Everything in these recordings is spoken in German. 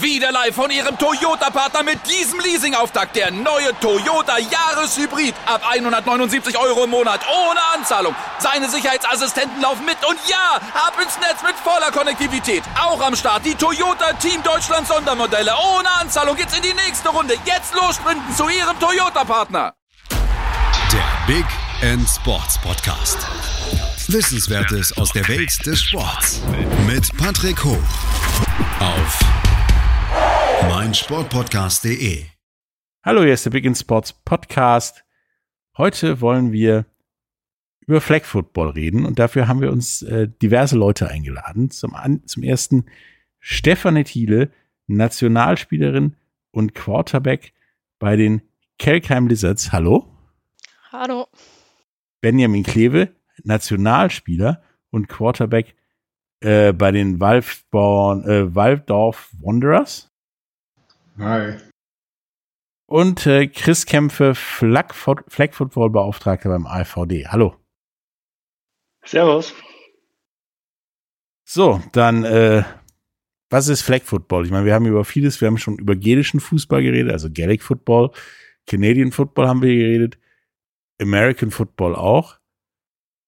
Wieder live von Ihrem Toyota-Partner mit diesem Leasing-Auftakt. Der neue Toyota Jahreshybrid. Ab 179 Euro im Monat. Ohne Anzahlung. Seine Sicherheitsassistenten laufen mit. Und ja, ab ins Netz mit voller Konnektivität. Auch am Start die Toyota Team Deutschland Sondermodelle. Ohne Anzahlung geht's in die nächste Runde. Jetzt los sprinten zu Ihrem Toyota-Partner. Der Big End Sports Podcast. Wissenswertes aus der Welt des Sports. Mit Patrick Hoch. Auf meinsportpodcast.de. Hallo, hier ist der Big in Sports Podcast. Heute wollen wir über Flag Football reden und dafür haben wir uns äh, diverse Leute eingeladen. Zum, an, zum ersten Stefanie Thiele, Nationalspielerin und Quarterback bei den Kelkheim Lizards. Hallo. Hallo. Benjamin Kleve, Nationalspieler und Quarterback äh, bei den Waldborn, äh, Waldorf Wanderers. Hi. Und äh, Chris Kämpfe, Flag, Flag Football Beauftragter beim AVD. Hallo. Servus. So, dann, äh, was ist Flag Football? Ich meine, wir haben über vieles, wir haben schon über gälischen Fußball geredet, also Gaelic Football, Canadian Football haben wir geredet, American Football auch.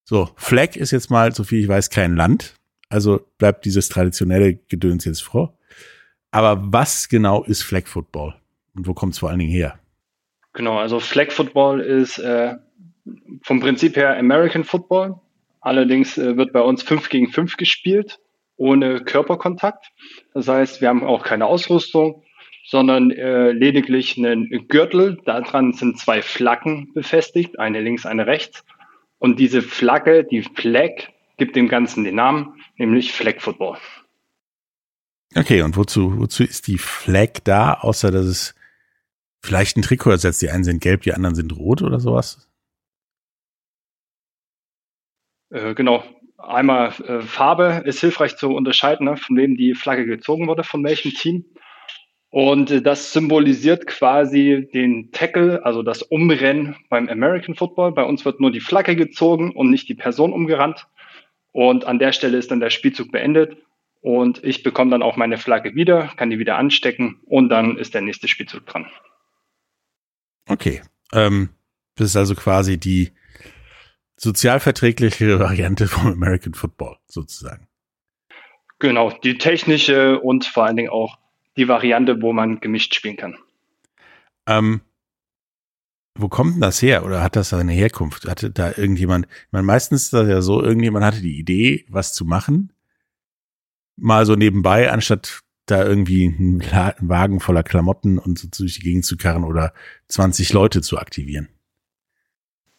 So, Flag ist jetzt mal, so viel ich weiß, kein Land. Also bleibt dieses traditionelle Gedöns jetzt vor. Aber was genau ist Flag Football? Und wo kommt es vor allen Dingen her? Genau, also Flag Football ist äh, vom Prinzip her American Football. Allerdings äh, wird bei uns 5 gegen 5 gespielt, ohne Körperkontakt. Das heißt, wir haben auch keine Ausrüstung, sondern äh, lediglich einen Gürtel. Daran sind zwei Flaggen befestigt, eine links, eine rechts. Und diese Flagge, die Flag, gibt dem Ganzen den Namen, nämlich Flag Football. Okay, und wozu, wozu ist die Flag da, außer dass es vielleicht ein Trikot ersetzt? Die einen sind gelb, die anderen sind rot oder sowas? Äh, genau. Einmal äh, Farbe ist hilfreich zu unterscheiden, ne, von wem die Flagge gezogen wurde, von welchem Team. Und äh, das symbolisiert quasi den Tackle, also das Umrennen beim American Football. Bei uns wird nur die Flagge gezogen und nicht die Person umgerannt. Und an der Stelle ist dann der Spielzug beendet. Und ich bekomme dann auch meine Flagge wieder, kann die wieder anstecken und dann ist der nächste Spielzug dran. Okay. Ähm, das ist also quasi die sozialverträgliche Variante vom American Football sozusagen. Genau, die technische und vor allen Dingen auch die Variante, wo man gemischt spielen kann. Ähm, wo kommt denn das her oder hat das seine Herkunft? Hatte da irgendjemand, ich meine, meistens ist das ja so, irgendjemand hatte die Idee, was zu machen, mal so nebenbei, anstatt da irgendwie einen Wagen voller Klamotten und so durch die Gegend zu karren oder 20 Leute zu aktivieren.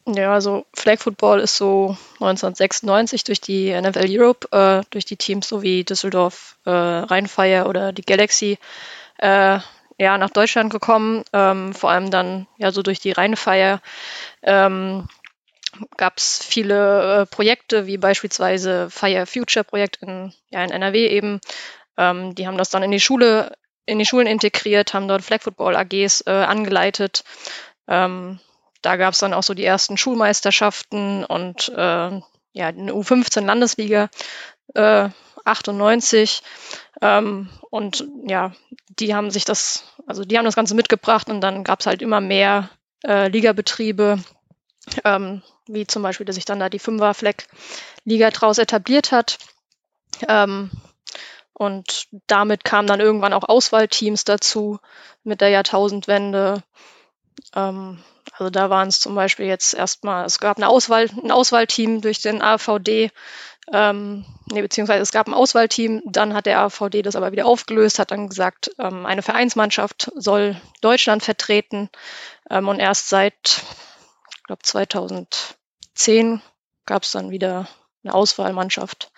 Ja, also Flag Football ist so 1996 durch die NFL Europe, äh, durch die Teams so wie Düsseldorf, äh, Rheinfire oder die Galaxy, äh, ja, nach Deutschland gekommen. Ähm, vor allem dann ja so durch die Rheinfire ähm, gab es viele äh, Projekte, wie beispielsweise Fire Future Projekt in, ja, in NRW eben. Ähm, die haben das dann in die Schule, in die Schulen integriert, haben dort Flag Football AGs äh, angeleitet. Ähm, da gab es dann auch so die ersten Schulmeisterschaften und äh, ja, eine U15 Landesliga äh, 98. Ähm, und ja, die haben sich das, also die haben das Ganze mitgebracht und dann gab es halt immer mehr äh, Ligabetriebe, ähm, wie zum Beispiel, dass sich dann da die Fünfer-Fleck-Liga draus etabliert hat. Ähm, und damit kamen dann irgendwann auch Auswahlteams dazu mit der Jahrtausendwende. Ähm, also da waren es zum Beispiel jetzt erstmal, es gab eine Auswahl, ein Auswahlteam durch den AVD, ähm, nee, beziehungsweise es gab ein Auswahlteam, dann hat der AVD das aber wieder aufgelöst, hat dann gesagt, ähm, eine Vereinsmannschaft soll Deutschland vertreten ähm, und erst seit, ich glaube 2010 gab es dann wieder eine Auswahlmannschaft.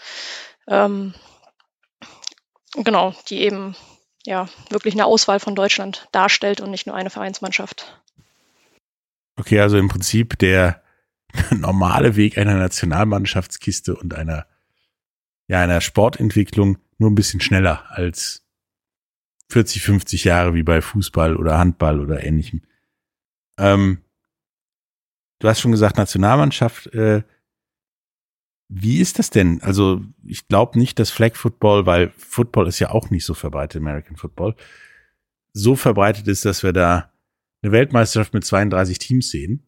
Ähm, genau, die eben ja wirklich eine Auswahl von Deutschland darstellt und nicht nur eine Vereinsmannschaft. Okay, also im Prinzip der normale Weg einer Nationalmannschaftskiste und einer, ja, einer Sportentwicklung nur ein bisschen schneller als 40, 50 Jahre wie bei Fußball oder Handball oder ähnlichem. Ähm, du hast schon gesagt, Nationalmannschaft, äh, Wie ist das denn? Also ich glaube nicht, dass Flag Football, weil Football ist ja auch nicht so verbreitet, American Football, so verbreitet ist, dass wir da eine Weltmeisterschaft mit 32 Teams sehen.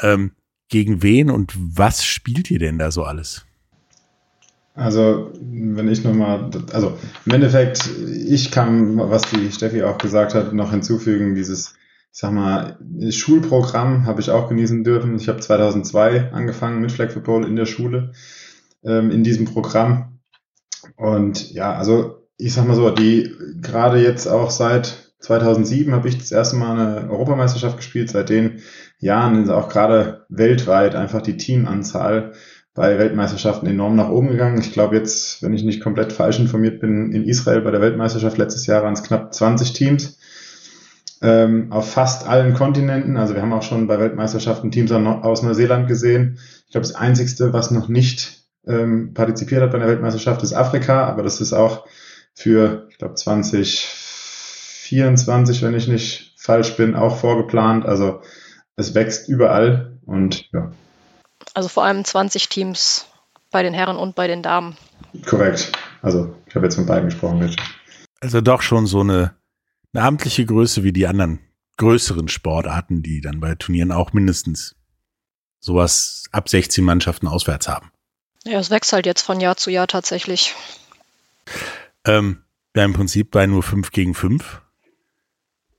Ähm, gegen wen und was spielt ihr denn da so alles? Also, wenn ich nochmal, also im Endeffekt, ich kann, was die Steffi auch gesagt hat, noch hinzufügen, dieses, ich sag mal, Schulprogramm habe ich auch genießen dürfen. Ich habe 2002 angefangen mit Flag Football in der Schule, ähm, in diesem Programm. Und ja, also ich sag mal so, die gerade jetzt auch seit 2007 habe ich das erste Mal eine Europameisterschaft gespielt. Seit den Jahren ist auch gerade weltweit einfach die Teamanzahl bei Weltmeisterschaften enorm nach oben gegangen. Ich glaube jetzt, wenn ich nicht komplett falsch informiert bin, in Israel bei der Weltmeisterschaft letztes Jahr waren es knapp 20 Teams ähm, auf fast allen Kontinenten. Also wir haben auch schon bei Weltmeisterschaften Teams aus Neuseeland gesehen. Ich glaube, das Einzigste, was noch nicht ähm, partizipiert hat bei der Weltmeisterschaft, ist Afrika, aber das ist auch für, ich glaube, 2024, wenn ich nicht falsch bin, auch vorgeplant. Also es wächst überall und ja. Also vor allem 20 Teams bei den Herren und bei den Damen. Korrekt. Also ich habe jetzt von beiden gesprochen. Mit. Also doch schon so eine, eine amtliche Größe wie die anderen größeren Sportarten, die dann bei Turnieren auch mindestens sowas ab 16 Mannschaften auswärts haben. Ja, es wächst halt jetzt von Jahr zu Jahr tatsächlich. Ähm, ja, im Prinzip bei nur 5 gegen 5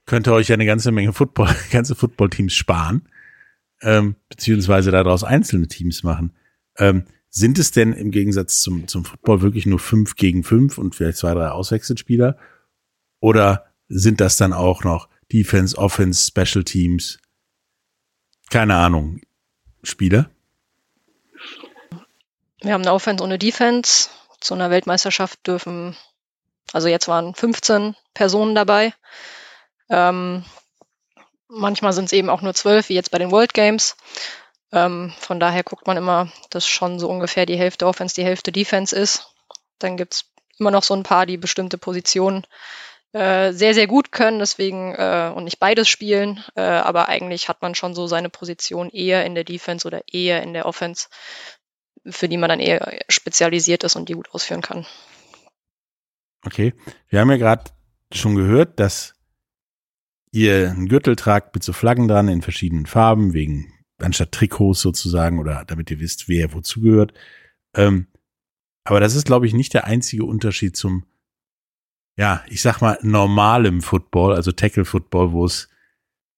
könnt ihr euch eine ganze Menge Football, ganze Footballteams sparen ähm, beziehungsweise daraus einzelne Teams machen. Ähm, sind es denn im Gegensatz zum, zum Football wirklich nur fünf gegen fünf und vielleicht zwei, drei Auswechselspieler? Oder sind das dann auch noch Defense, Offense, Special Teams? Keine Ahnung. Spieler? Wir haben eine Offense ohne Defense. Zu einer Weltmeisterschaft dürfen, also jetzt waren 15 Personen dabei. Ähm, Manchmal sind es eben auch nur zwölf, wie jetzt bei den World Games. Ähm, von daher guckt man immer, dass schon so ungefähr die Hälfte Offense, die Hälfte Defense ist. Dann gibt's immer noch so ein paar, die bestimmte Positionen äh, sehr, sehr gut können, deswegen äh, und nicht beides spielen. Äh, aber eigentlich hat man schon so seine Position eher in der Defense oder eher in der Offense, für die man dann eher spezialisiert ist und die gut ausführen kann. Okay, wir haben ja gerade schon gehört, dass ihr einen Gürtel tragt mit so Flaggen dran in verschiedenen Farben, wegen anstatt Trikots sozusagen oder damit ihr wisst, wer wozu gehört. Ähm, aber das ist, glaube ich, nicht der einzige Unterschied zum, ja, ich sag mal, normalem Football, also Tackle-Football, wo es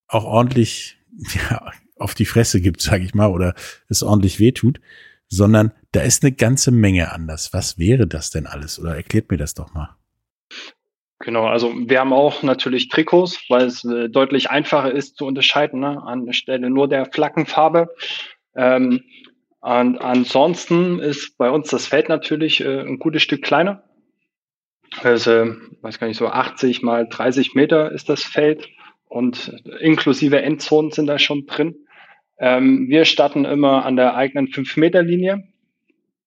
auch ordentlich ja, auf die Fresse gibt, sage ich mal, oder es ordentlich wehtut, sondern da ist eine ganze Menge anders. Was wäre das denn alles? Oder erklärt mir das doch mal. Genau, also wir haben auch natürlich Trikots, weil es äh, deutlich einfacher ist zu unterscheiden, ne? anstelle nur der Flaggenfarbe. Ähm, und ansonsten ist bei uns das Feld natürlich äh, ein gutes Stück kleiner. Also, weiß gar nicht, so 80 mal 30 Meter ist das Feld und inklusive Endzonen sind da schon drin. Ähm, wir starten immer an der eigenen 5-Meter-Linie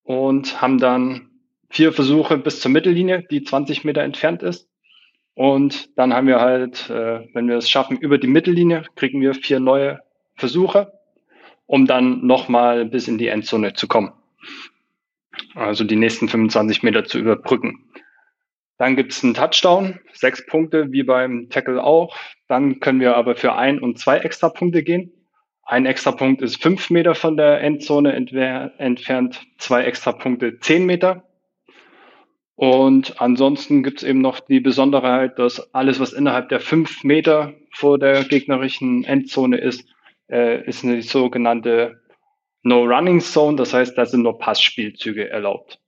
und haben dann vier Versuche bis zur Mittellinie, die 20 Meter entfernt ist. Und dann haben wir halt, äh, wenn wir es schaffen, über die Mittellinie, kriegen wir vier neue Versuche, um dann nochmal bis in die Endzone zu kommen. Also die nächsten 25 Meter zu überbrücken. Dann gibt es einen Touchdown, sechs Punkte, wie beim Tackle auch. Dann können wir aber für ein und zwei extra Punkte gehen. Ein extra Punkt ist fünf Meter von der Endzone entfernt, zwei extra Punkte zehn Meter. Und ansonsten gibt es eben noch die Besonderheit, dass alles, was innerhalb der fünf Meter vor der gegnerischen Endzone ist, äh, ist eine sogenannte No-Running Zone. Das heißt, da sind nur Passspielzüge erlaubt.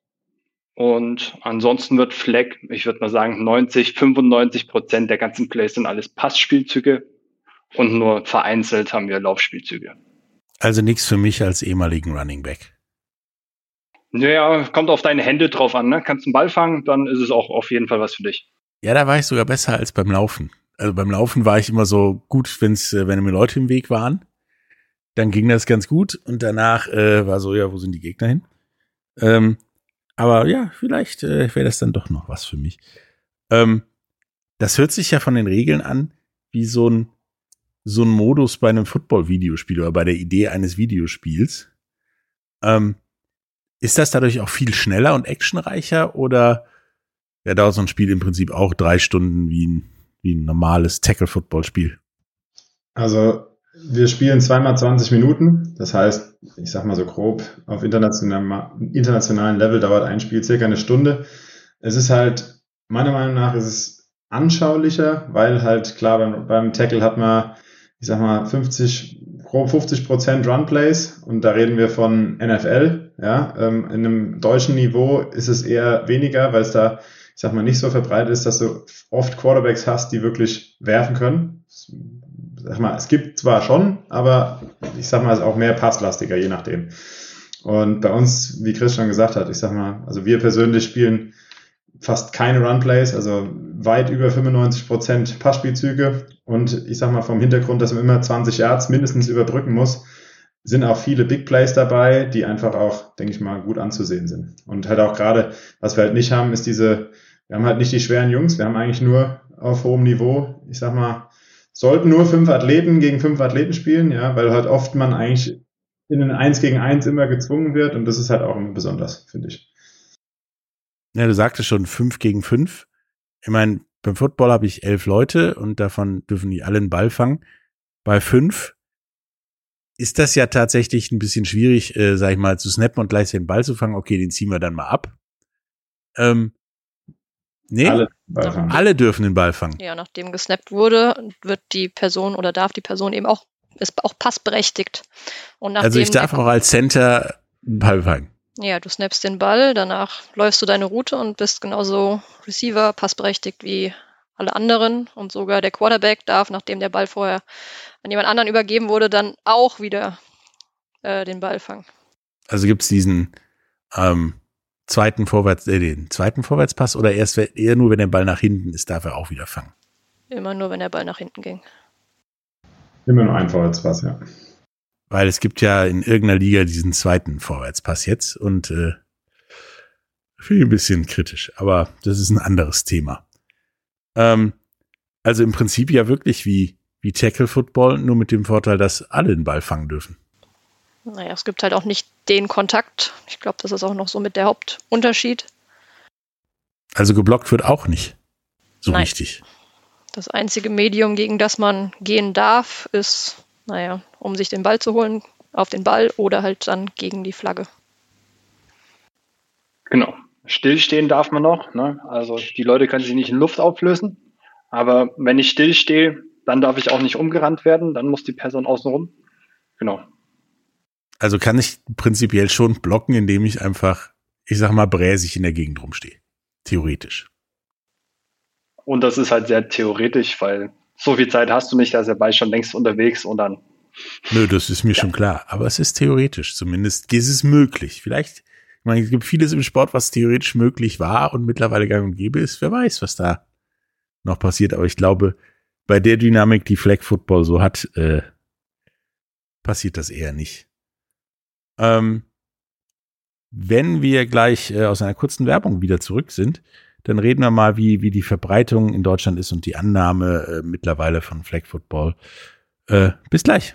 Und ansonsten wird Flag, ich würde mal sagen, 90, 95 Prozent der ganzen Plays sind alles Passspielzüge und nur vereinzelt haben wir Laufspielzüge. Also nichts für mich als ehemaligen Running Back. Naja, kommt auf deine Hände drauf an. Ne? Kannst einen Ball fangen, dann ist es auch auf jeden Fall was für dich. Ja, da war ich sogar besser als beim Laufen. Also beim Laufen war ich immer so gut, wenn's, äh, wenn mir Leute im Weg waren. Dann ging das ganz gut und danach äh, war so, ja, wo sind die Gegner hin? Ähm, aber ja, vielleicht äh, wäre das dann doch noch was für mich. Ähm, das hört sich ja von den Regeln an wie so ein so ein Modus bei einem Football-Videospiel oder bei der Idee eines Videospiels. Ähm, ist das dadurch auch viel schneller und actionreicher oder ja, dauert so ein Spiel im Prinzip auch drei Stunden wie ein, wie ein normales Tackle-Football-Spiel? Also wir spielen zweimal 20 Minuten. Das heißt, ich sag mal so grob, auf internationalem, internationalen Level dauert ein Spiel circa eine Stunde. Es ist halt, meiner Meinung nach, ist es anschaulicher, weil halt klar, beim, beim Tackle hat man, ich sag mal, 50, grob 50 Prozent Runplays und da reden wir von NFL. Ja, ähm, in einem deutschen Niveau ist es eher weniger, weil es da, ich sag mal, nicht so verbreitet ist, dass du oft Quarterbacks hast, die wirklich werfen können sag mal, es gibt zwar schon, aber ich sag mal, es ist auch mehr passlastiger, je nachdem. Und bei uns, wie Chris schon gesagt hat, ich sag mal, also wir persönlich spielen fast keine Runplays, also weit über 95 Prozent Passspielzüge. Und ich sag mal, vom Hintergrund, dass man immer 20 Yards mindestens überbrücken muss, sind auch viele Big Plays dabei, die einfach auch, denke ich mal, gut anzusehen sind. Und halt auch gerade, was wir halt nicht haben, ist diese, wir haben halt nicht die schweren Jungs, wir haben eigentlich nur auf hohem Niveau, ich sag mal, sollten nur fünf Athleten gegen fünf Athleten spielen, ja, weil halt oft man eigentlich in ein Eins gegen Eins immer gezwungen wird und das ist halt auch immer besonders, finde ich. Ja, du sagtest schon fünf gegen fünf. Ich meine, beim Football habe ich elf Leute und davon dürfen die alle einen Ball fangen. Bei fünf ist das ja tatsächlich ein bisschen schwierig, äh, sag ich mal, zu snappen und gleich den Ball zu fangen. Okay, den ziehen wir dann mal ab. Ähm, Nee, alle, alle dürfen den Ball fangen. Ja, nachdem gesnappt wurde, wird die Person oder darf die Person eben auch, ist auch passberechtigt. also ich darf auch als Center einen Ball fangen. Ja, du snappst den Ball, danach läufst du deine Route und bist genauso Receiver, passberechtigt wie alle anderen. Und sogar der Quarterback darf, nachdem der Ball vorher an jemand anderen übergeben wurde, dann auch wieder äh, den Ball fangen. Also gibt es diesen ähm, zweiten Vorwärts, äh, den zweiten Vorwärtspass oder erst eher nur, wenn der Ball nach hinten ist, darf er auch wieder fangen? Immer nur, wenn der Ball nach hinten ging. Immer nur ein Vorwärtspass, ja. Weil es gibt ja in irgendeiner Liga diesen zweiten Vorwärtspass jetzt und äh, finde ich ein bisschen kritisch, aber das ist ein anderes Thema. Ähm, also im Prinzip ja wirklich wie, wie Tackle Football, nur mit dem Vorteil, dass alle den Ball fangen dürfen. Naja, es gibt halt auch nicht den Kontakt. Ich glaube, das ist auch noch so mit der Hauptunterschied. Also geblockt wird auch nicht so Nein. richtig. Das einzige Medium, gegen das man gehen darf, ist, naja, um sich den Ball zu holen, auf den Ball oder halt dann gegen die Flagge. Genau. Stillstehen darf man noch. Ne? Also die Leute können sich nicht in Luft auflösen. Aber wenn ich stillstehe, dann darf ich auch nicht umgerannt werden. Dann muss die Person außenrum. Genau. Also kann ich prinzipiell schon blocken, indem ich einfach, ich sag mal, bräsig in der Gegend rumstehe. Theoretisch. Und das ist halt sehr theoretisch, weil so viel Zeit hast du nicht, da ist der Ball schon längst unterwegs und dann. Nö, das ist mir ja. schon klar. Aber es ist theoretisch. Zumindest ist es möglich. Vielleicht, ich meine, es gibt vieles im Sport, was theoretisch möglich war und mittlerweile gang und gäbe ist. Wer weiß, was da noch passiert. Aber ich glaube, bei der Dynamik, die Flag Football so hat, äh, passiert das eher nicht. Ähm, wenn wir gleich äh, aus einer kurzen Werbung wieder zurück sind, dann reden wir mal, wie, wie die Verbreitung in Deutschland ist und die Annahme äh, mittlerweile von Flag Football. Äh, bis gleich.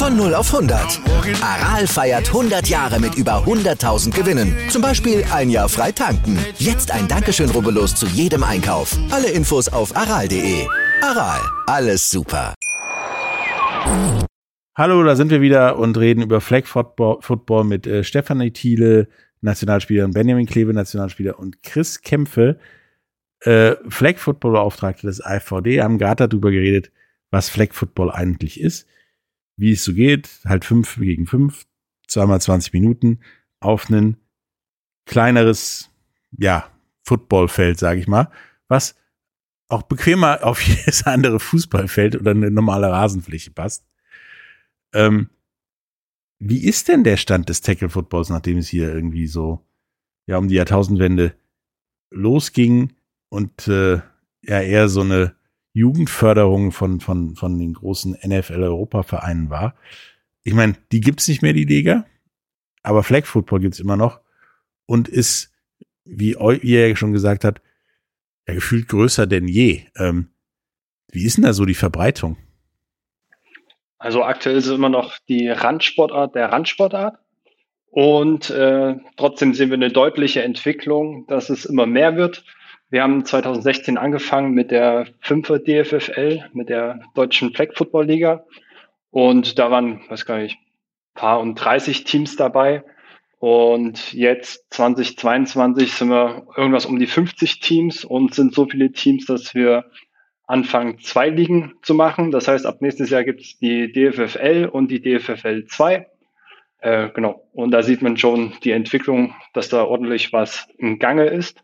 Von 0 auf 100. Aral feiert 100 Jahre mit über 100.000 Gewinnen. Zum Beispiel ein Jahr frei tanken. Jetzt ein Dankeschön, rubbellos zu jedem Einkauf. Alle Infos auf aral.de. Aral, alles super. Hallo, da sind wir wieder und reden über Flag Football, mit äh, Stefanie Thiele, Nationalspielerin, Benjamin Kleve, Nationalspieler und Chris Kämpfe, äh, Flag Football Beauftragte des IVD, haben gerade darüber geredet, was Flag Football eigentlich ist wie es so geht, halt fünf gegen fünf, zweimal 20 Minuten auf ein kleineres, ja, Footballfeld, sage ich mal, was auch bequemer auf jedes andere Fußballfeld oder eine normale Rasenfläche passt. Ähm, wie ist denn der Stand des Tackle Footballs, nachdem es hier irgendwie so ja um die Jahrtausendwende losging und äh, ja eher so eine Jugendförderung von, von, von den großen NFL-Europa-Vereinen war. Ich meine, die gibt's nicht mehr, die Liga, aber Flag Football gibt's immer noch und ist, wie ihr ja schon gesagt habt, ja gefühlt größer denn je. Ähm, wie ist denn da so die Verbreitung? Also aktuell ist es immer noch die Randsportart der Randsportart. Und äh, trotzdem sehen wir eine deutliche Entwicklung, dass es immer mehr wird. Wir haben 2016 angefangen mit der 5er DFFL, mit der Deutschen Flag Football Liga. Und da waren, weiß gar nicht, paar und 30 Teams dabei. Und jetzt 2022 sind wir irgendwas um die 50 Teams und sind so viele Teams, dass wir anfangen, zwei Ligen zu machen. Das heißt, ab nächstes Jahr gibt es die DFFL und die DFFL 2. Äh, genau. Und da sieht man schon die Entwicklung, dass da ordentlich was im Gange ist.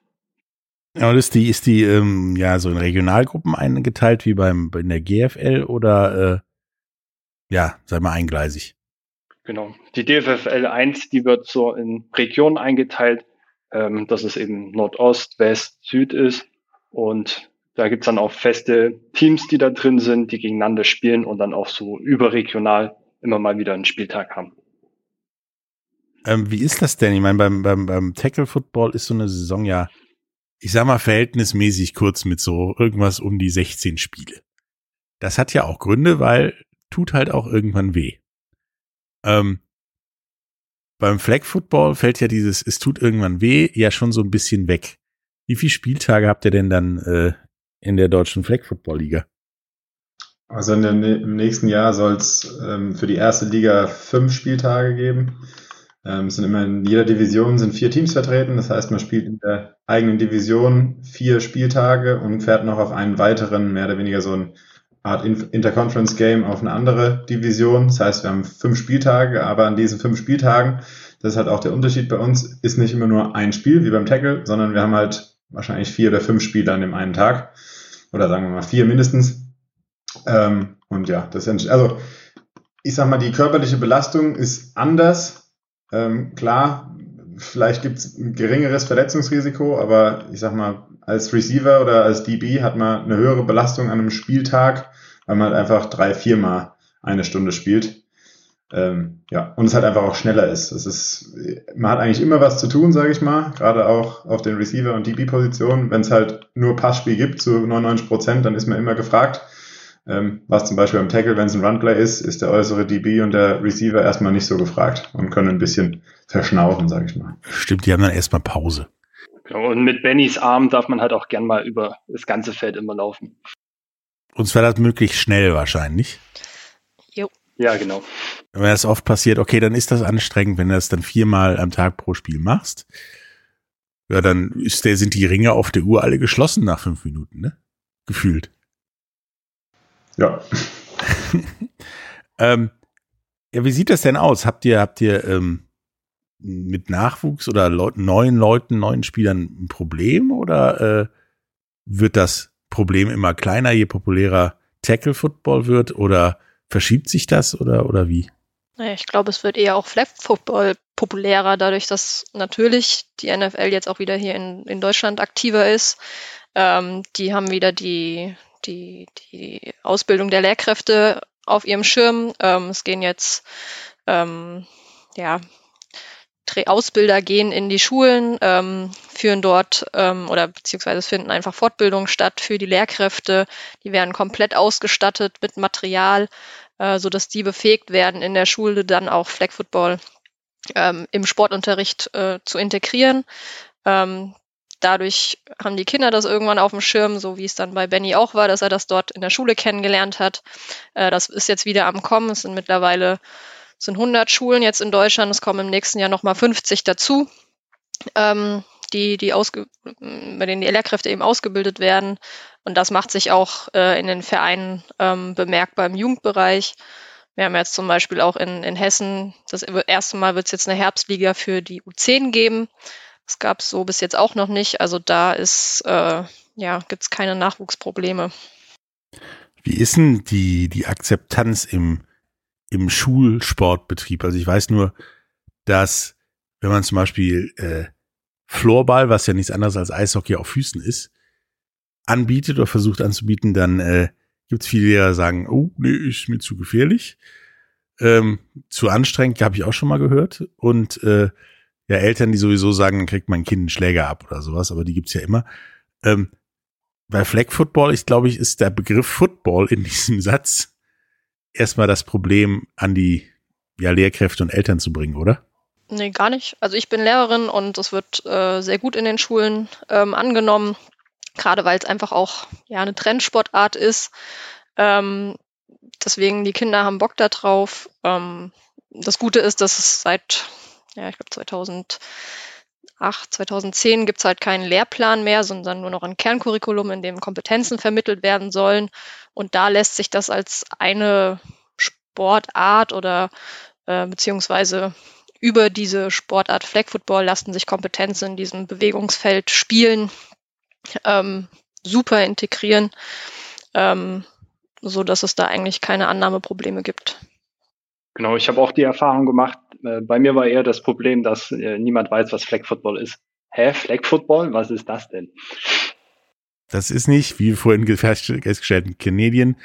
Ja, und ist die, ist die ähm, ja so in Regionalgruppen eingeteilt wie beim in der GFL oder äh, ja, sag mal eingleisig? Genau. Die DFFL 1, die wird so in Regionen eingeteilt, ähm, dass es eben Nordost, West, Süd ist. Und da gibt's dann auch feste Teams, die da drin sind, die gegeneinander spielen und dann auch so überregional immer mal wieder einen Spieltag haben. Ähm, wie ist das denn? Ich meine, beim, beim, beim Tackle Football ist so eine Saison ja, ich sag mal, verhältnismäßig kurz mit so irgendwas um die 16 Spiele. Das hat ja auch Gründe, weil tut halt auch irgendwann weh. Ähm, beim Flag Football fällt ja dieses, es tut irgendwann weh, ja schon so ein bisschen weg. Wie viele Spieltage habt ihr denn dann äh, in der deutschen Flag Football Liga? Also der, im nächsten Jahr soll es ähm, für die erste Liga fünf Spieltage geben. Ähm, es sind immer in jeder Division sind vier Teams vertreten. Das heißt, man spielt in der eigenen Division vier Spieltage und fährt noch auf einen weiteren, mehr oder weniger so ein Art Interconference Game auf eine andere Division. Das heißt, wir haben fünf Spieltage, aber an diesen fünf Spieltagen, das ist halt auch der Unterschied bei uns, ist nicht immer nur ein Spiel wie beim Tackle, sondern wir haben halt wahrscheinlich vier oder fünf Spiele an dem einen Tag. Oder sagen wir mal vier mindestens. Ähm, und ja, das also ich sag mal, die körperliche Belastung ist anders ähm, klar, vielleicht gibt es ein geringeres Verletzungsrisiko, aber ich sag mal, als Receiver oder als DB hat man eine höhere Belastung an einem Spieltag, weil man halt einfach drei, viermal eine Stunde spielt. Ähm, ja, und es halt einfach auch schneller ist. Es ist, man hat eigentlich immer was zu tun, sage ich mal, gerade auch auf den Receiver- und DB-Positionen. Wenn es halt nur Passspiel gibt zu 99 Prozent, dann ist man immer gefragt. Ähm, was zum Beispiel beim Tackle, wenn es ein Runplay ist, ist der äußere DB und der Receiver erstmal nicht so gefragt und können ein bisschen verschnaufen, sage ich mal. Stimmt, die haben dann erstmal Pause. Genau, und mit Bennys Arm darf man halt auch gern mal über das ganze Feld immer laufen. Und zwar das möglichst schnell wahrscheinlich. Jo. Ja, genau. Wenn das oft passiert, okay, dann ist das anstrengend, wenn du das dann viermal am Tag pro Spiel machst. Ja, dann ist der, sind die Ringe auf der Uhr alle geschlossen nach fünf Minuten, ne? Gefühlt. Ja. ähm, ja, wie sieht das denn aus? Habt ihr, habt ihr ähm, mit Nachwuchs oder Leut neuen Leuten, neuen Spielern ein Problem oder äh, wird das Problem immer kleiner, je populärer Tackle Football wird oder verschiebt sich das oder, oder wie? Ich glaube, es wird eher auch Flag Football populärer, dadurch, dass natürlich die NFL jetzt auch wieder hier in, in Deutschland aktiver ist. Ähm, die haben wieder die, die, die Ausbildung der Lehrkräfte auf ihrem Schirm. Ähm, es gehen jetzt ähm, ja, Ausbilder gehen in die Schulen, ähm, führen dort ähm, oder beziehungsweise finden einfach Fortbildungen statt für die Lehrkräfte. Die werden komplett ausgestattet mit Material, äh, so dass die befähigt werden, in der Schule dann auch Flag Football ähm, im Sportunterricht äh, zu integrieren. Ähm, dadurch haben die Kinder das irgendwann auf dem Schirm, so wie es dann bei Benny auch war, dass er das dort in der Schule kennengelernt hat. Äh, das ist jetzt wieder am Kommen. Es sind mittlerweile sind 100 Schulen jetzt in Deutschland. Es kommen im nächsten Jahr nochmal 50 dazu, ähm, die, die ausge bei denen die Lehrkräfte eben ausgebildet werden. Und das macht sich auch äh, in den Vereinen ähm, bemerkbar im Jugendbereich. Wir haben jetzt zum Beispiel auch in, in Hessen, das erste Mal wird es jetzt eine Herbstliga für die U10 geben. Das gab es so bis jetzt auch noch nicht. Also da ist, äh, ja, gibt es keine Nachwuchsprobleme. Wie ist denn die, die Akzeptanz im, im Schulsportbetrieb? Also ich weiß nur, dass wenn man zum Beispiel äh, Floorball, was ja nichts anderes als Eishockey auf Füßen ist, anbietet oder versucht anzubieten, dann äh, gibt es viele, die sagen, oh, nee, ist mir zu gefährlich. Ähm, zu anstrengend, habe ich auch schon mal gehört. Und äh, ja, Eltern, die sowieso sagen, dann kriegt mein Kind einen Schläger ab oder sowas, aber die gibt's ja immer. Ähm, bei Flag Football, ich glaube, ich ist der Begriff Football in diesem Satz erstmal das Problem an die ja, Lehrkräfte und Eltern zu bringen, oder? Nee, gar nicht. Also ich bin Lehrerin und es wird äh, sehr gut in den Schulen ähm, angenommen, gerade weil es einfach auch ja eine Trendsportart ist. Ähm, deswegen die Kinder haben Bock da drauf. Ähm, das Gute ist, dass es seit ja, ich glaube 2008, 2010 gibt es halt keinen Lehrplan mehr, sondern nur noch ein Kerncurriculum, in dem Kompetenzen vermittelt werden sollen. Und da lässt sich das als eine Sportart oder äh, beziehungsweise über diese Sportart Flag Football lassen sich Kompetenzen in diesem Bewegungsfeld spielen, ähm, super integrieren, ähm, so dass es da eigentlich keine Annahmeprobleme gibt. Genau, ich habe auch die Erfahrung gemacht, bei mir war eher das Problem, dass äh, niemand weiß, was Flag Football ist. Hä, Flag Football? Was ist das denn? Das ist nicht, wie vorhin festgestellt, Canadian,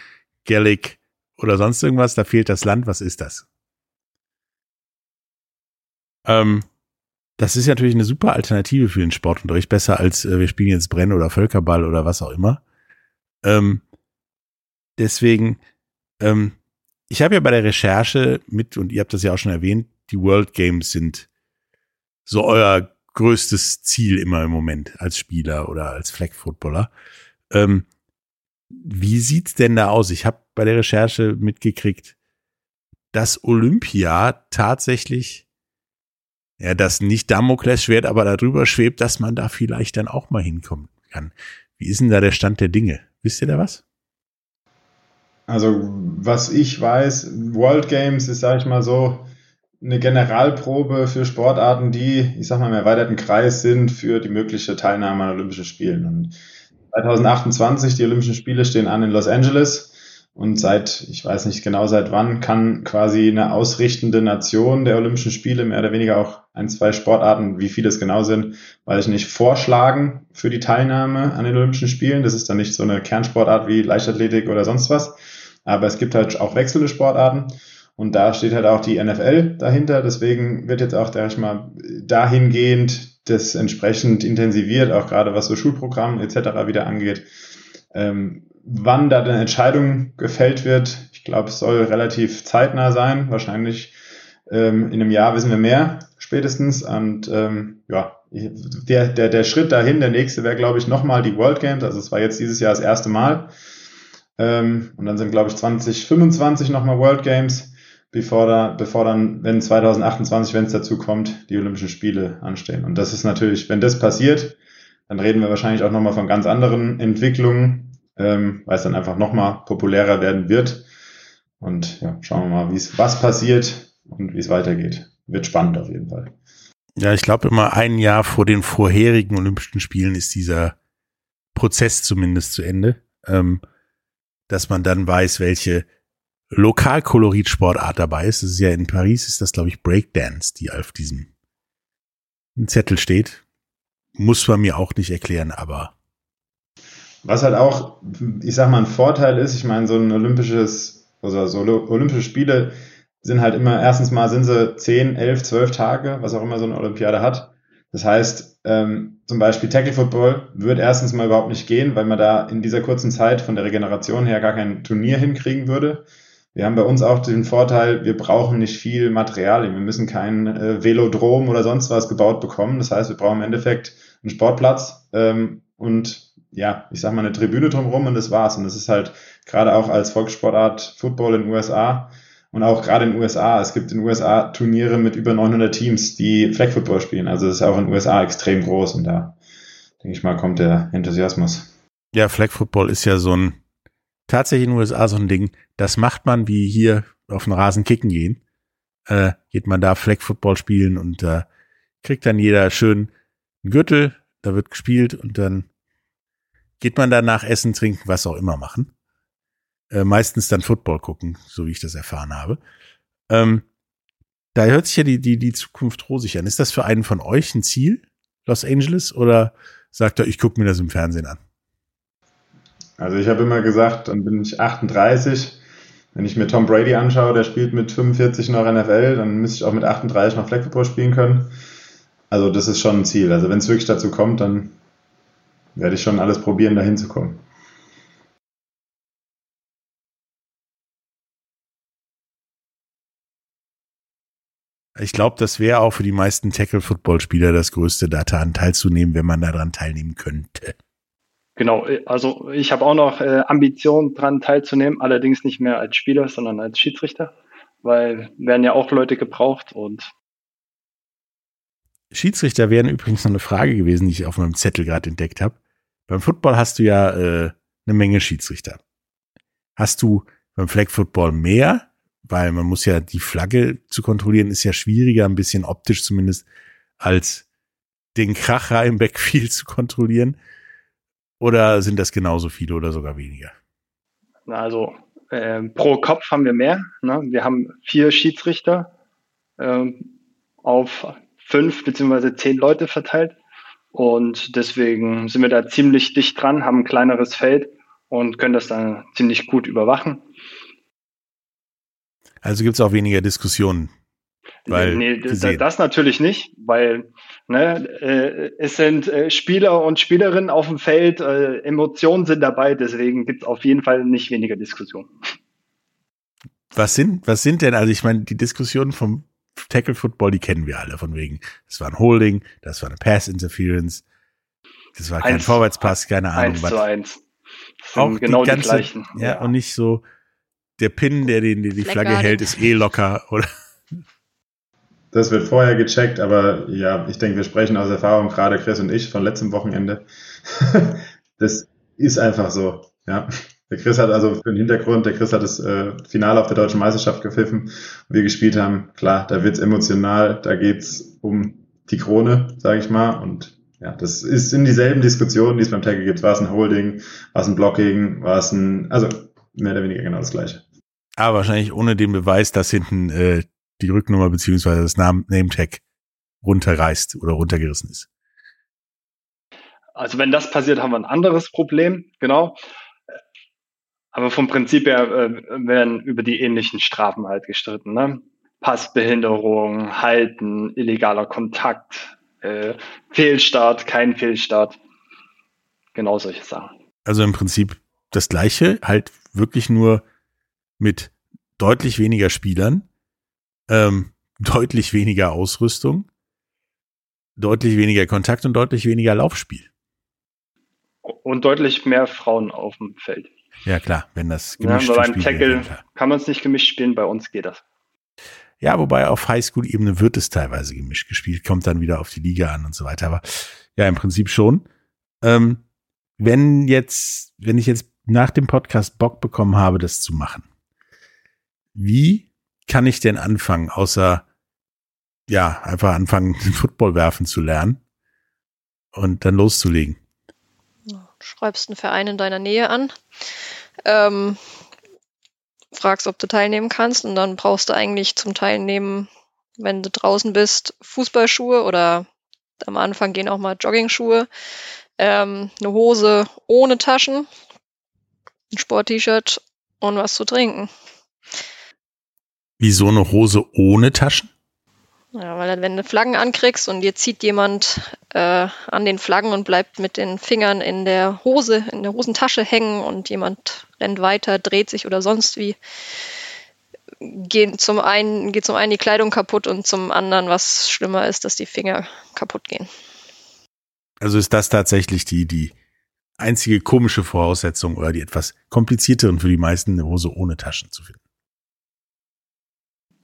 Gaelic oder sonst irgendwas. Da fehlt das Land. Was ist das? Ähm, das ist natürlich eine super Alternative für den Sportunterricht. Besser als äh, wir spielen jetzt Brenn oder Völkerball oder was auch immer. Ähm, deswegen, ähm, ich habe ja bei der Recherche mit, und ihr habt das ja auch schon erwähnt, die World Games sind so euer größtes Ziel immer im Moment als Spieler oder als Flag Footballer. Ähm, wie sieht's denn da aus? Ich habe bei der Recherche mitgekriegt, dass Olympia tatsächlich ja, das nicht Damoklesschwert, aber darüber schwebt, dass man da vielleicht dann auch mal hinkommen kann. Wie ist denn da der Stand der Dinge? Wisst ihr da was? Also, was ich weiß, World Games ist, sag ich mal so, eine Generalprobe für Sportarten, die, ich sag mal, im erweiterten Kreis sind für die mögliche Teilnahme an Olympischen Spielen. Und 2028, die Olympischen Spiele stehen an in Los Angeles. Und seit, ich weiß nicht genau seit wann, kann quasi eine ausrichtende Nation der Olympischen Spiele mehr oder weniger auch ein, zwei Sportarten, wie viele es genau sind, weiß ich nicht, vorschlagen für die Teilnahme an den Olympischen Spielen. Das ist dann nicht so eine Kernsportart wie Leichtathletik oder sonst was. Aber es gibt halt auch wechselnde Sportarten. Und da steht halt auch die NFL dahinter. Deswegen wird jetzt auch, sag ich mal, dahingehend das entsprechend intensiviert, auch gerade was so Schulprogramm etc. wieder angeht. Ähm, wann da eine Entscheidung gefällt wird, ich glaube, es soll relativ zeitnah sein. Wahrscheinlich ähm, in einem Jahr wissen wir mehr spätestens. Und ähm, ja, der, der, der Schritt dahin, der nächste wäre, glaube ich, nochmal die World Games. Also es war jetzt dieses Jahr das erste Mal. Ähm, und dann sind, glaube ich, 2025 nochmal World Games bevor, da, bevor dann, wenn 2028, wenn es dazu kommt, die Olympischen Spiele anstehen. Und das ist natürlich, wenn das passiert, dann reden wir wahrscheinlich auch nochmal von ganz anderen Entwicklungen, ähm, weil es dann einfach nochmal populärer werden wird. Und ja, schauen wir mal, wie es was passiert und wie es weitergeht. Wird spannend auf jeden Fall. Ja, ich glaube immer ein Jahr vor den vorherigen Olympischen Spielen ist dieser Prozess zumindest zu Ende, ähm, dass man dann weiß, welche Lokalkolorit-Sportart dabei ist. Das ist ja in Paris, ist das, glaube ich, Breakdance, die auf diesem Zettel steht. Muss man mir auch nicht erklären, aber. Was halt auch, ich sag mal, ein Vorteil ist, ich meine, so ein olympisches, also so Olympische Spiele sind halt immer, erstens mal sind sie 10, 11, 12 Tage, was auch immer so eine Olympiade hat. Das heißt, ähm, zum Beispiel Tackle Football wird erstens mal überhaupt nicht gehen, weil man da in dieser kurzen Zeit von der Regeneration her gar kein Turnier hinkriegen würde. Wir haben bei uns auch den Vorteil, wir brauchen nicht viel Material. Wir müssen kein äh, Velodrom oder sonst was gebaut bekommen. Das heißt, wir brauchen im Endeffekt einen Sportplatz ähm, und ja, ich sag mal eine Tribüne drumherum und das war's. Und das ist halt gerade auch als Volkssportart Football in den USA und auch gerade in den USA. Es gibt in den USA Turniere mit über 900 Teams, die Flag Football spielen. Also das ist auch in den USA extrem groß und da denke ich mal kommt der Enthusiasmus. Ja, Flag Football ist ja so ein tatsächlich in den USA so ein Ding. Das macht man wie hier auf den Rasen kicken gehen. Äh, geht man da Flag Football spielen und äh, kriegt dann jeder schön einen Gürtel, da wird gespielt und dann geht man danach essen, trinken, was auch immer machen. Äh, meistens dann Football gucken, so wie ich das erfahren habe. Ähm, da hört sich ja die, die, die Zukunft rosig an. Ist das für einen von euch ein Ziel, Los Angeles oder sagt er, ich gucke mir das im Fernsehen an? Also ich habe immer gesagt, dann bin ich 38. Wenn ich mir Tom Brady anschaue, der spielt mit 45 noch NFL, dann müsste ich auch mit 38 noch Flag Football spielen können. Also das ist schon ein Ziel. Also wenn es wirklich dazu kommt, dann werde ich schon alles probieren, da hinzukommen. Ich glaube, das wäre auch für die meisten Tackle-Football-Spieler das größte, daran teilzunehmen, wenn man daran teilnehmen könnte. Genau, also ich habe auch noch äh, Ambitionen daran teilzunehmen, allerdings nicht mehr als Spieler, sondern als Schiedsrichter, weil werden ja auch Leute gebraucht und Schiedsrichter wären übrigens noch eine Frage gewesen, die ich auf meinem Zettel gerade entdeckt habe. Beim Football hast du ja äh, eine Menge Schiedsrichter. Hast du beim Flag Football mehr weil man muss ja die Flagge zu kontrollieren, ist ja schwieriger, ein bisschen optisch zumindest, als den Kracher im Backfield zu kontrollieren. Oder sind das genauso viele oder sogar weniger? Also äh, pro Kopf haben wir mehr. Ne? Wir haben vier Schiedsrichter äh, auf fünf beziehungsweise zehn Leute verteilt. Und deswegen sind wir da ziemlich dicht dran, haben ein kleineres Feld und können das dann ziemlich gut überwachen. Also gibt es auch weniger Diskussionen. Weil nee, das, das natürlich nicht, weil ne, äh, es sind äh, Spieler und Spielerinnen auf dem Feld, äh, Emotionen sind dabei, deswegen gibt es auf jeden Fall nicht weniger Diskussionen. Was sind, was sind denn, also ich meine, die Diskussionen vom Tackle Football, die kennen wir alle, von wegen, das war ein Holding, das war eine Pass Interference, das war kein eins, Vorwärtspass, keine Ahnung. Eins was. zu eins. Auch genau die, ganze, die gleichen. Ja, ja, und nicht so, der Pin, der den, die Flagge hält, ist eh locker, oder? Das wird vorher gecheckt, aber ja, ich denke, wir sprechen aus Erfahrung, gerade Chris und ich von letztem Wochenende. das ist einfach so, ja. Der Chris hat also für den Hintergrund, der Chris hat das äh, Finale auf der deutschen Meisterschaft gepfiffen, wir gespielt haben. Klar, da wird's emotional, da geht's um die Krone, sage ich mal. Und ja, das ist in dieselben Diskussionen, die es beim Tackle gibt. War es ein Holding, war es ein Blocking, war es ein, also mehr oder weniger genau das gleiche. Aber wahrscheinlich ohne den Beweis, dass hinten äh, die Rücknummer beziehungsweise das Name-Tag runterreißt oder runtergerissen ist. Also wenn das passiert, haben wir ein anderes Problem, genau. Aber vom Prinzip her äh, werden über die ähnlichen Strafen halt gestritten. Ne? Passbehinderung, Halten, illegaler Kontakt, äh, Fehlstart, kein Fehlstart. Genau solche Sachen. Also im Prinzip das gleiche, halt wirklich nur mit deutlich weniger Spielern, ähm, deutlich weniger Ausrüstung, deutlich weniger Kontakt und deutlich weniger Laufspiel. Und deutlich mehr Frauen auf dem Feld. Ja, klar, wenn das gemischt ja, beim Tackle kann man es nicht gemischt spielen, bei uns geht das. Ja, wobei auf Highschool-Ebene wird es teilweise gemischt gespielt, kommt dann wieder auf die Liga an und so weiter. Aber ja, im Prinzip schon. Ähm, wenn jetzt, wenn ich jetzt nach dem Podcast Bock bekommen habe, das zu machen, wie kann ich denn anfangen, außer ja, einfach anfangen, den Football werfen zu lernen und dann loszulegen? Schreibst einen Verein in deiner Nähe an, ähm, fragst, ob du teilnehmen kannst und dann brauchst du eigentlich zum Teilnehmen, wenn du draußen bist, Fußballschuhe oder am Anfang gehen auch mal Jogging-Schuhe, ähm, eine Hose ohne Taschen, ein Sport-T-Shirt und was zu trinken. Wieso eine Hose ohne Taschen? Ja, weil wenn du Flaggen ankriegst und dir zieht jemand äh, an den Flaggen und bleibt mit den Fingern in der Hose, in der Hosentasche hängen und jemand rennt weiter, dreht sich oder sonst wie, geht zum einen, geht zum einen die Kleidung kaputt und zum anderen, was schlimmer ist, dass die Finger kaputt gehen. Also ist das tatsächlich die, die einzige komische Voraussetzung oder die etwas komplizierteren für die meisten, eine Hose ohne Taschen zu finden.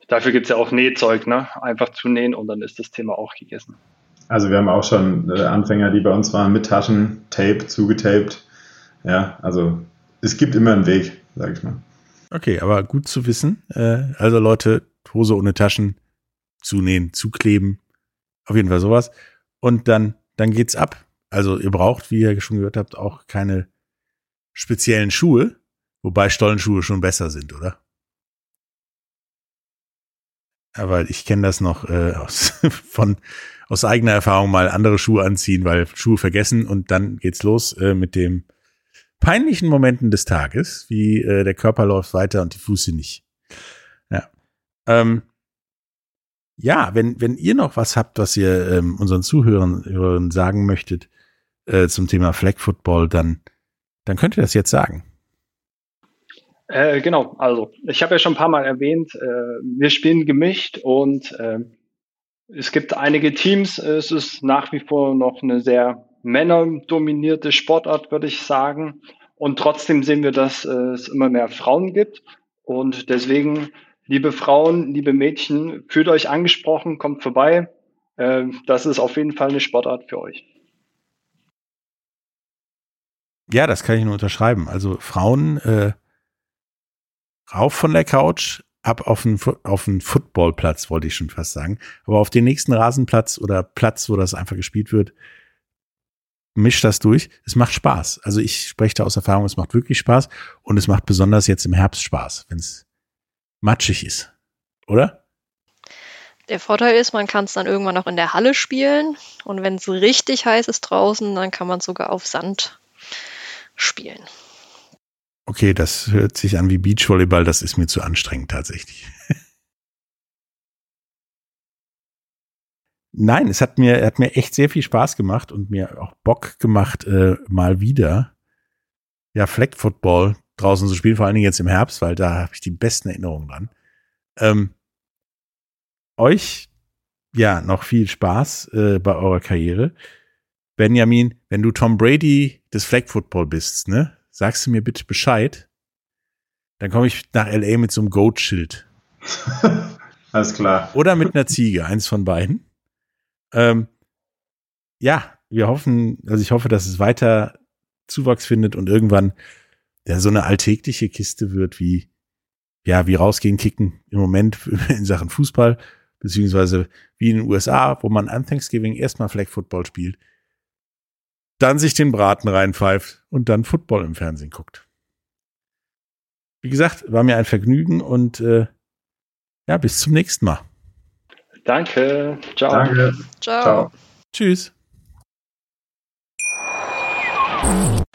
Dafür gibt es ja auch Nähzeug, ne? Einfach zu nähen und dann ist das Thema auch gegessen. Also wir haben auch schon äh, Anfänger, die bei uns waren, mit Taschen, Tape, zugetaped. Ja, also es gibt immer einen Weg, sag ich mal. Okay, aber gut zu wissen. Äh, also Leute, Hose ohne Taschen, zunähen, zukleben, auf jeden Fall sowas. Und dann, dann geht's ab. Also ihr braucht, wie ihr schon gehört habt, auch keine speziellen Schuhe, wobei Stollenschuhe schon besser sind, oder? Aber ich kenne das noch äh, aus, von aus eigener Erfahrung mal andere Schuhe anziehen, weil Schuhe vergessen und dann geht's los äh, mit dem peinlichen Momenten des Tages, wie äh, der Körper läuft weiter und die Füße nicht. Ja. Ähm, ja, wenn, wenn ihr noch was habt, was ihr ähm, unseren Zuhörern Hörern sagen möchtet äh, zum Thema Flag Football, dann, dann könnt ihr das jetzt sagen. Äh, genau, also ich habe ja schon ein paar Mal erwähnt, äh, wir spielen gemischt und äh, es gibt einige Teams, es ist nach wie vor noch eine sehr männerdominierte Sportart, würde ich sagen. Und trotzdem sehen wir, dass äh, es immer mehr Frauen gibt. Und deswegen, liebe Frauen, liebe Mädchen, fühlt euch angesprochen, kommt vorbei. Äh, das ist auf jeden Fall eine Sportart für euch. Ja, das kann ich nur unterschreiben. Also Frauen äh, rauf von der Couch, ab auf den, auf den Footballplatz, wollte ich schon fast sagen. Aber auf den nächsten Rasenplatz oder Platz, wo das einfach gespielt wird, mischt das durch. Es macht Spaß. Also ich spreche da aus Erfahrung, es macht wirklich Spaß und es macht besonders jetzt im Herbst Spaß, wenn es matschig ist. Oder? Der Vorteil ist, man kann es dann irgendwann noch in der Halle spielen und wenn es richtig heiß ist draußen, dann kann man sogar auf Sand spielen. Okay, das hört sich an wie Beachvolleyball, das ist mir zu anstrengend tatsächlich. Nein, es hat mir, hat mir echt sehr viel Spaß gemacht und mir auch Bock gemacht, äh, mal wieder ja, Flag Football draußen zu spielen, vor allen Dingen jetzt im Herbst, weil da habe ich die besten Erinnerungen dran. Ähm, euch ja noch viel Spaß äh, bei eurer Karriere. Benjamin, wenn du Tom Brady des Flag Football bist, ne? Sagst du mir bitte Bescheid. Dann komme ich nach LA mit so einem Goat-Schild. Alles klar. Oder mit einer Ziege, eins von beiden. Ähm, ja, wir hoffen, also ich hoffe, dass es weiter Zuwachs findet und irgendwann ja, so eine alltägliche Kiste wird wie, ja, wie rausgehen, kicken im Moment in Sachen Fußball, beziehungsweise wie in den USA, wo man an Thanksgiving erstmal Flag Football spielt dann sich den Braten reinpfeift und dann Football im Fernsehen guckt. Wie gesagt, war mir ein Vergnügen und äh, ja, bis zum nächsten Mal. Danke. Ciao. Danke. Ciao. Ciao. Tschüss.